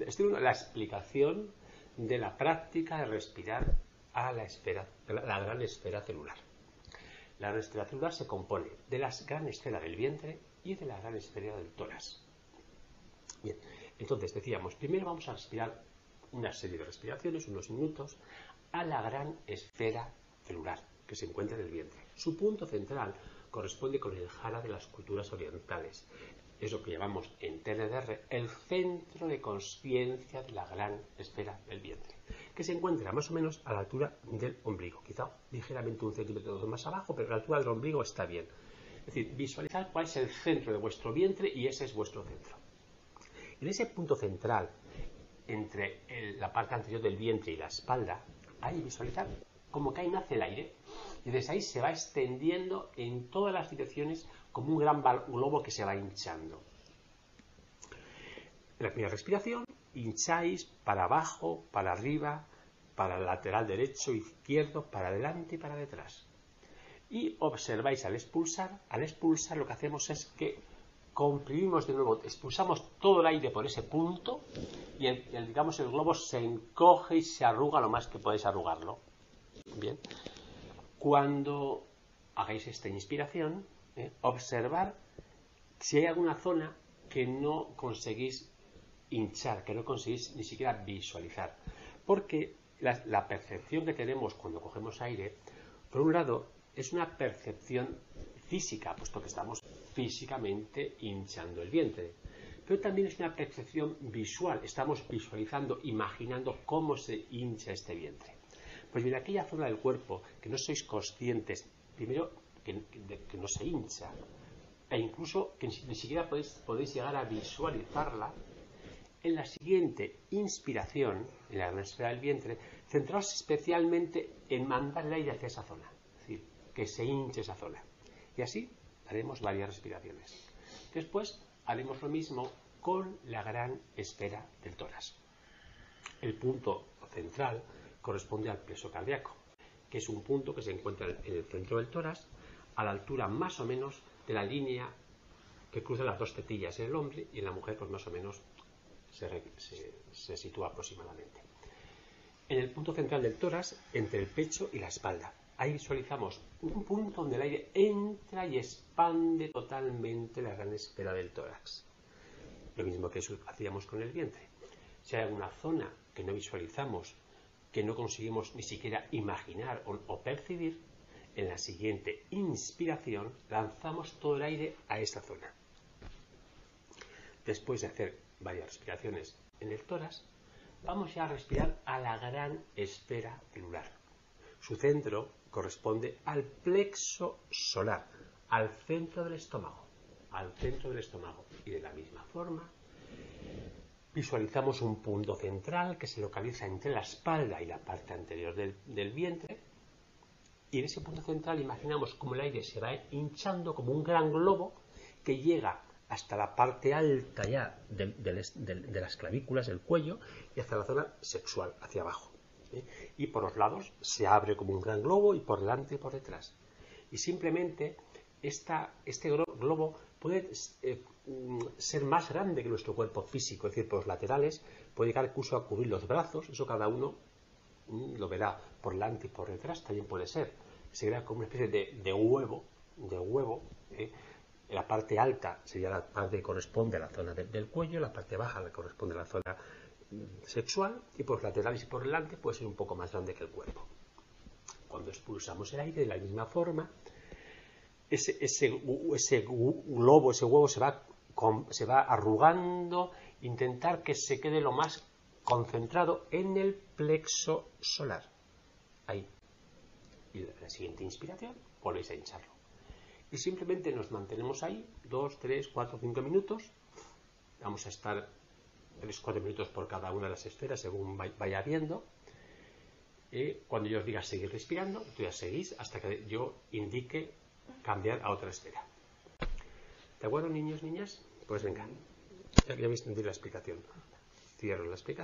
estoy viendo la explicación de la práctica de respirar a la esfera, la gran esfera celular. La gran celular se compone de la gran esfera del vientre y de la gran esfera del tórax. Bien, entonces decíamos, primero vamos a respirar una serie de respiraciones, unos minutos, a la gran esfera celular que se encuentra en el vientre. Su punto central corresponde con el jara de las culturas orientales. Es lo que llamamos en TNDR el centro de conciencia de la gran esfera del vientre, que se encuentra más o menos a la altura del ombligo, quizá ligeramente un centímetro más abajo, pero la altura del ombligo está bien. Es decir, visualizar cuál es el centro de vuestro vientre y ese es vuestro centro. En ese punto central, entre la parte anterior del vientre y la espalda, hay visualizar como que ahí nace el aire y desde ahí se va extendiendo en todas las direcciones como un gran globo que se va hinchando. En la primera respiración, hincháis para abajo, para arriba, para el lateral derecho, izquierdo, para adelante y para detrás. Y observáis al expulsar, al expulsar lo que hacemos es que comprimimos de nuevo, expulsamos todo el aire por ese punto y el, digamos el globo se encoge y se arruga lo más que podéis arrugarlo. Bien. Cuando hagáis esta inspiración, ¿eh? observar si hay alguna zona que no conseguís hinchar, que no conseguís ni siquiera visualizar. Porque la, la percepción que tenemos cuando cogemos aire, por un lado, es una percepción física, puesto que estamos físicamente hinchando el vientre. Pero también es una percepción visual, estamos visualizando, imaginando cómo se hincha este vientre. Pues bien, aquella zona del cuerpo que no sois conscientes, primero que, no se hincha, e incluso que ni siquiera podéis, llegar a visualizarla, en la siguiente inspiración, en la gran esfera del vientre, centraos especialmente en mandar el aire hacia esa zona, es decir, que se hinche esa zona. Y así haremos varias respiraciones. Después haremos lo mismo con la gran esfera del tórax. El punto central corresponde al peso cardíaco, que es un punto que se encuentra en el centro del tórax, a la altura más o menos de la línea que cruza las dos tetillas en el hombre y en la mujer pues más o menos se, sitúa aproximadamente. En el punto central del tórax, entre el pecho y la espalda. Ahí visualizamos un punto donde el aire entra y expande totalmente la gran esfera del tórax. Lo mismo que hacíamos con el vientre. Si hay alguna zona que no visualizamos que no conseguimos ni siquiera imaginar o, percibir, en la siguiente inspiración lanzamos todo el aire a esta zona. Después de hacer varias respiraciones en el tórax, vamos ya a respirar a la gran esfera celular. Su centro corresponde al plexo solar, al centro del estómago, al centro del estómago. Y de la misma forma, Visualizamos un punto central que se localiza entre la espalda y la parte anterior del, vientre. Y en ese punto central imaginamos como el aire se va hinchando como un gran globo que llega hasta la parte alta ya de, las clavículas del cuello y hasta la zona sexual, hacia abajo. Y por los lados se abre como un gran globo y por delante y por detrás. Y simplemente este globo puede eh, mm, ser más grande que nuestro cuerpo físico, es decir, por los laterales, puede llegar incluso a cubrir los brazos, eso cada uno mm, lo verá por delante y por detrás, también puede ser. Se verá como una especie de, huevo, de huevo, ¿eh? la parte alta sería la parte que corresponde a la zona del cuello, la parte baja le corresponde a la zona mm, sexual, y por los laterales y por delante puede ser un poco más grande que el cuerpo. Cuando expulsamos el aire de la misma forma, ese, ese, globo, ese huevo se va, se va arrugando, intentar que se quede lo más concentrado en el plexo solar. Ahí. Y la siguiente inspiración, volvéis a hincharlo. Y simplemente nos mantenemos ahí, 2, 3, 4, 5 minutos. Vamos a estar 3, 4 minutos por cada una de las esferas según vaya viendo. Y cuando yo os diga seguir respirando, tú ya seguís hasta que yo indique cambiar a otra esfera. ¿De acuerdo, niños, niñas? Pues venga, ya, habéis entendido la explicación. Cierro la explicación.